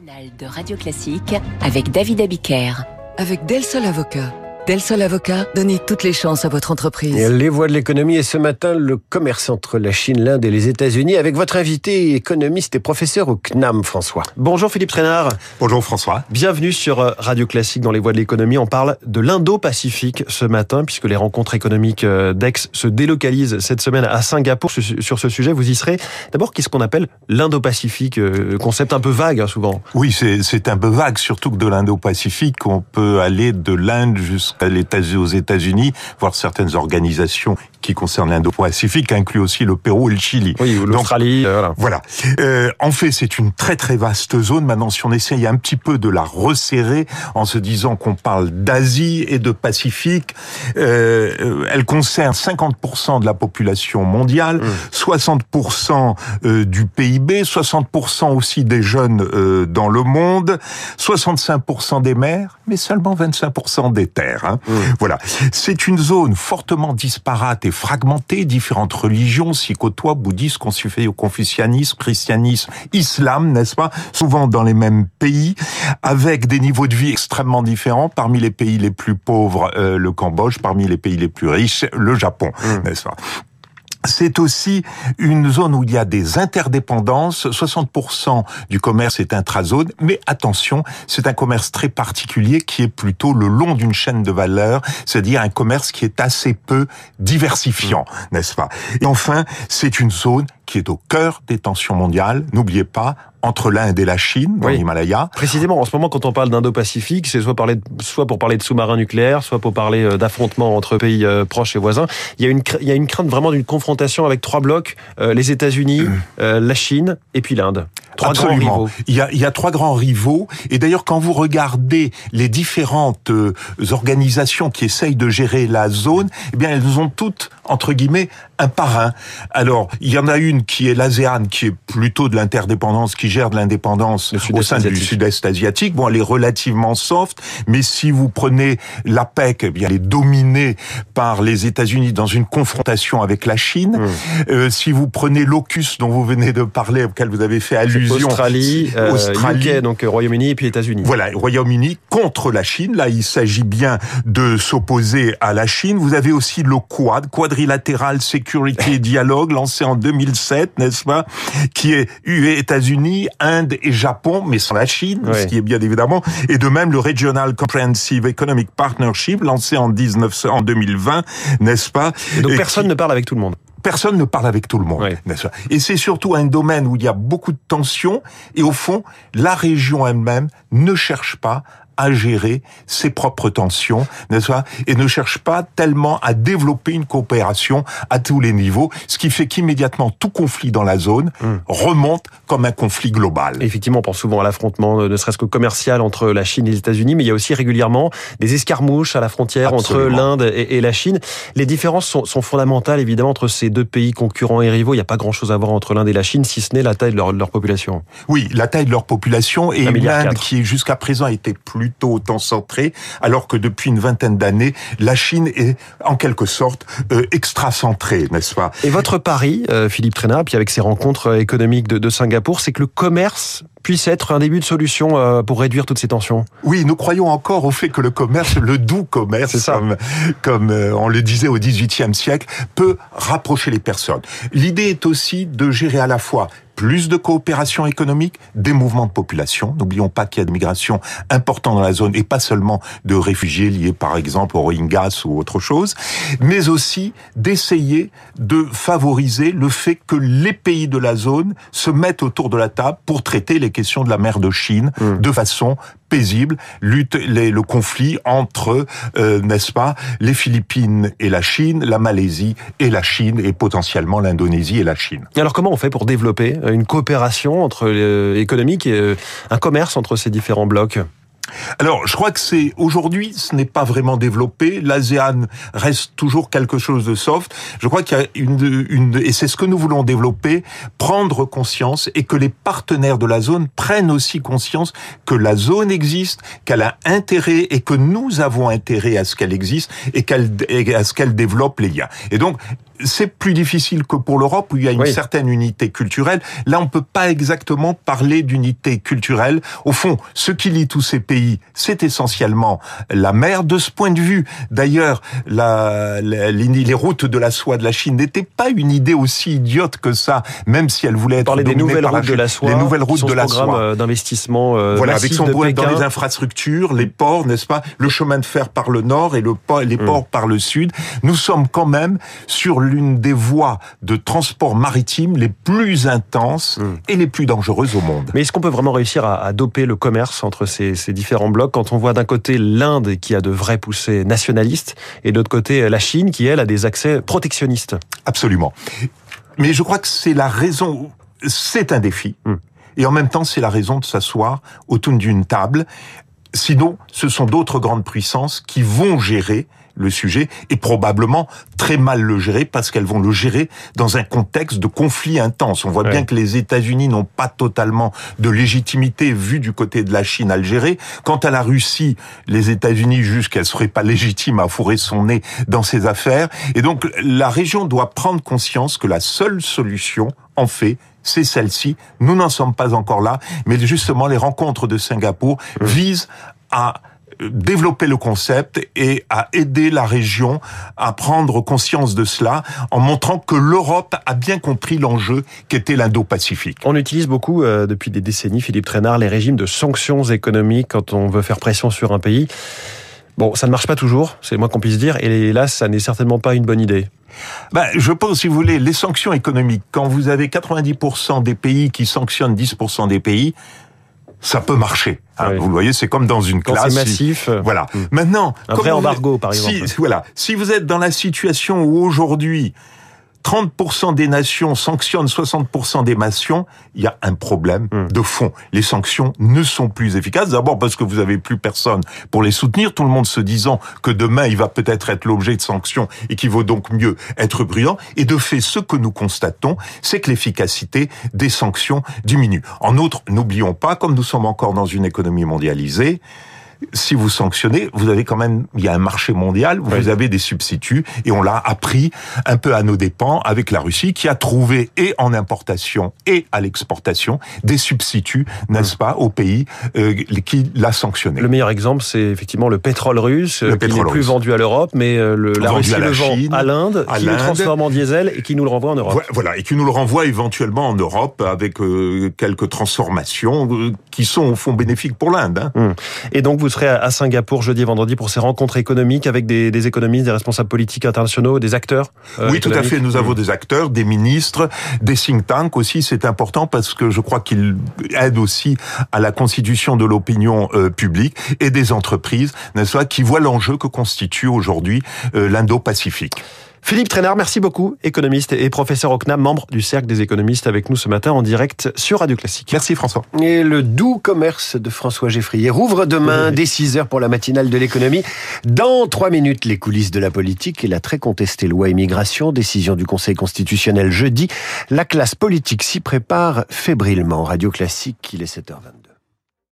de Radio Classique avec David Abiker. Avec Del Sol Avocat. Del Sol Avocat, donnez toutes les chances à votre entreprise. Les voix de l'économie et ce matin, le commerce entre la Chine, l'Inde et les États-Unis avec votre invité économiste et professeur au CNAM, François. Bonjour Philippe Trénard. Bonjour François. Bienvenue sur euh, Radio Classique dans les voix de l'économie. On parle de l'Indo-Pacifique ce matin puisque les rencontres économiques euh, d'Aix se délocalisent cette semaine à Singapour. Sur ce sujet, vous y serez. D'abord, qu'est-ce qu'on appelle l'Indo-Pacifique euh, Concept un peu vague hein, souvent? Oui, c'est un peu vague, surtout que de l'Indo-Pacifique, on peut aller de l'Inde jusqu'à aux États-Unis, voire certaines organisations qui concernent l'Indo-Pacifique incluent aussi le Pérou et le Chili. Oui, l'Australie. Euh, voilà. voilà. Euh, en fait, c'est une très très vaste zone. Maintenant, si on essaye un petit peu de la resserrer en se disant qu'on parle d'Asie et de Pacifique, euh, elle concerne 50% de la population mondiale, 60% mmh. euh, du PIB, 60% aussi des jeunes euh, dans le monde, 65% des mers, mais seulement 25% des terres. Hein. Mmh. Voilà. C'est une zone fortement disparate et fragmentée. Différentes religions s'y côtoient, bouddhisme, confucianisme, christianisme, islam, n'est-ce pas? Souvent dans les mêmes pays, avec des niveaux de vie extrêmement différents. Parmi les pays les plus pauvres, euh, le Cambodge. Parmi les pays les plus riches, le Japon, mmh. n'est-ce pas? C'est aussi une zone où il y a des interdépendances. 60% du commerce est intrazone, mais attention, c'est un commerce très particulier qui est plutôt le long d'une chaîne de valeur, c'est-à-dire un commerce qui est assez peu diversifiant, n'est-ce pas? Et enfin, c'est une zone qui est au cœur des tensions mondiales. N'oubliez pas, entre l'Inde et la Chine, dans l'Himalaya. Précisément, en ce moment, quand on parle d'Indo-Pacifique, c'est soit, parler soit pour parler de sous-marins nucléaires, soit pour parler euh, d'affrontements entre pays euh, proches et voisins. Il y a une, il y a une crainte vraiment d'une confrontation avec trois blocs, euh, les États-Unis, la Chine et puis l'Inde. Trois Absolument. Il y, a, il y a trois grands rivaux. Et d'ailleurs, quand vous regardez les différentes organisations qui essayent de gérer la zone, eh bien, elles ont toutes, entre guillemets, un parrain. Alors, il y en a une qui est l'ASEAN, qui est plutôt de l'interdépendance, qui gère de l'indépendance au sein du sud-est asiatique. Bon, elle est relativement soft, mais si vous prenez l'APEC, eh bien, elle est dominée par les États-Unis dans une confrontation avec la Chine. Hmm. Euh, si vous prenez l'OCUS dont vous venez de parler, auquel vous avez fait allusion, Australie, euh, Australie donc Royaume-Uni et puis États-Unis. Voilà, Royaume-Uni contre la Chine. Là, il s'agit bien de s'opposer à la Chine. Vous avez aussi le Quad, quadrilatéral sécurité et dialogue, lancé en 2007, n'est-ce pas, qui est États-Unis, Inde et Japon, mais sans la Chine, ce qui est bien évidemment, et de même le Regional Comprehensive Economic Partnership, lancé en, 19, en 2020, n'est-ce pas et Donc personne ne parle avec tout le monde personne ne parle avec tout le monde. Et c'est surtout un domaine où il y a beaucoup de tensions et au fond, la région elle-même ne cherche pas à gérer ses propres tensions, n'est-ce pas? Et ne cherche pas tellement à développer une coopération à tous les niveaux, ce qui fait qu'immédiatement tout conflit dans la zone hmm. remonte comme un conflit global. Effectivement, on pense souvent à l'affrontement, ne serait-ce que commercial entre la Chine et les États-Unis, mais il y a aussi régulièrement des escarmouches à la frontière entre l'Inde et, la Chine. Les différences sont, sont, fondamentales, évidemment, entre ces deux pays concurrents et rivaux. Il n'y a pas grand-chose à voir entre l'Inde et la Chine, si ce n'est la taille de leur, de leur, population. Oui, la taille de leur population et l'Inde qui jusqu'à présent était plus plutôt autant centré, alors que depuis une vingtaine d'années, la Chine est en quelque sorte euh, extra-centrée, n'est-ce pas? Et votre pari, euh, Philippe Trénard, puis avec ces rencontres euh, économiques de, de Singapour, c'est que le commerce puisse être un début de solution pour réduire toutes ces tensions? Oui, nous croyons encore au fait que le commerce, le doux commerce, comme, comme on le disait au XVIIIe siècle, peut rapprocher les personnes. L'idée est aussi de gérer à la fois plus de coopération économique, des mouvements de population. N'oublions pas qu'il y a des migrations importantes dans la zone et pas seulement de réfugiés liés par exemple aux Rohingyas ou autre chose, mais aussi d'essayer de favoriser le fait que les pays de la zone se mettent autour de la table pour traiter les questions de la mer de Chine mmh. de façon paisible, lutte le conflit entre, euh, n'est-ce pas, les Philippines et la Chine, la Malaisie et la Chine, et potentiellement l'Indonésie et la Chine. alors comment on fait pour développer une coopération entre euh, économique et euh, un commerce entre ces différents blocs? Alors, je crois que c'est aujourd'hui, ce n'est pas vraiment développé. L'ASEAN reste toujours quelque chose de soft. Je crois qu'il y a une, une et c'est ce que nous voulons développer, prendre conscience et que les partenaires de la zone prennent aussi conscience que la zone existe, qu'elle a intérêt et que nous avons intérêt à ce qu'elle existe et qu'elle à ce qu'elle développe les liens. Et donc, c'est plus difficile que pour l'Europe où il y a une certaine unité culturelle. Là, on peut pas exactement parler d'unité culturelle. Au fond, ce qui lie tous ces pays, c'est essentiellement la mer. De ce point de vue, d'ailleurs, la, les routes de la soie de la Chine n'étaient pas une idée aussi idiote que ça, même si elle voulait être des nouvelles routes de la soie, les nouvelles routes de la soie, d'investissement, euh, voilà, avec son point dans les infrastructures, les ports, n'est-ce pas, le chemin de fer par le nord et le les mm. ports par le sud. Nous sommes quand même sur l'une des voies de transport maritime les plus intenses hmm. et les plus dangereuses au monde. Mais est-ce qu'on peut vraiment réussir à, doper le commerce entre ces, différents blocs quand on voit d'un côté l'Inde qui a de vraies poussées nationalistes et de l'autre côté la Chine qui, elle, a des accès protectionnistes? Absolument. Mais je crois que c'est la raison, c'est un défi. Hmm. Et en même temps, c'est la raison de s'asseoir autour d'une table. Sinon, ce sont d'autres grandes puissances qui vont gérer le sujet et probablement très mal le gérer parce qu'elles vont le gérer dans un contexte de conflit intense. On voit bien que les États-Unis n'ont pas totalement de légitimité vu du côté de la Chine à le gérer. Quant à la Russie, les États-Unis jugent qu'elle serait pas légitime à fourrer son nez dans ces affaires. Et donc la région doit prendre conscience que la seule solution, en fait, c'est celle-ci. Nous n'en sommes pas encore là, mais justement les rencontres de Singapour visent à développer le concept et à aider la région à prendre conscience de cela en montrant que l'Europe a bien compris l'enjeu qu'était l'Indo-Pacifique. On utilise beaucoup euh, depuis des décennies, Philippe Trainard, les régimes de sanctions économiques quand on veut faire pression sur un pays. Bon, ça ne marche pas toujours, c'est le moins qu'on puisse dire, et là, ça n'est certainement pas une bonne idée. Ben, je pense, si vous voulez, les sanctions économiques, quand vous avez 90% des pays qui sanctionnent 10% des pays, ça peut marcher. Hein. Vous le voyez, c'est comme dans une classe. C'est massif. voilà. Hmm. Maintenant, un vrai embargo, par exemple. Si, voilà. Si vous êtes dans la situation où aujourd'hui 30% des nations sanctionnent 60% des nations, il y a un problème hmm. de fond. Les sanctions ne sont plus efficaces. D'abord parce que vous avez plus personne pour les soutenir, tout le monde se disant que demain il va peut-être être, l'objet de sanctions et qu'il vaut donc mieux être prudent. Et de fait, ce que nous constatons, c'est que l'efficacité des sanctions diminue. En outre, n'oublions pas, comme nous sommes encore dans une économie mondialisée, si vous sanctionnez, vous avez quand même, il y a un marché mondial, vous avez des substituts, et on l'a appris un peu à nos dépens avec la Russie, qui a trouvé et en importation et à l'exportation des substituts, n'est-ce pas, au pays euh, qui l'a sanctionné. Le meilleur exemple, c'est effectivement le pétrole russe, le qui n'est plus vendu à l'Europe, mais euh, le, la Russie le vend à l'Inde, qui le transforme en diesel et qui nous le renvoie en Europe. Voilà, et qui nous le renvoie éventuellement en Europe avec euh, quelques transformations qui sont au fond bénéfiques pour l'Inde. Hein. Hum. Et donc vous serez à Singapour jeudi et vendredi pour ces rencontres économiques avec des, économistes, des responsables politiques internationaux, des acteurs euh, Oui, tout à fait. Nous avons des acteurs, des ministres, des think tanks aussi. C'est important parce que je crois qu'ils aident aussi à la constitution de l'opinion euh, publique et des entreprises, n'est-ce pas, qui voient l'enjeu que constitue aujourd'hui euh, l'Indo-Pacifique. Philippe Trainard, merci beaucoup, économiste et professeur au CNAM, membre du Cercle des économistes avec nous ce matin en direct sur Radio Classique. Merci François. Et le doux commerce de François Geffrier rouvre demain dès 6h pour la matinale de l'économie. Dans 3 minutes, les coulisses de la politique et la très contestée loi immigration, décision du Conseil constitutionnel jeudi. La classe politique s'y prépare fébrilement. Radio Classique, il est 7h22.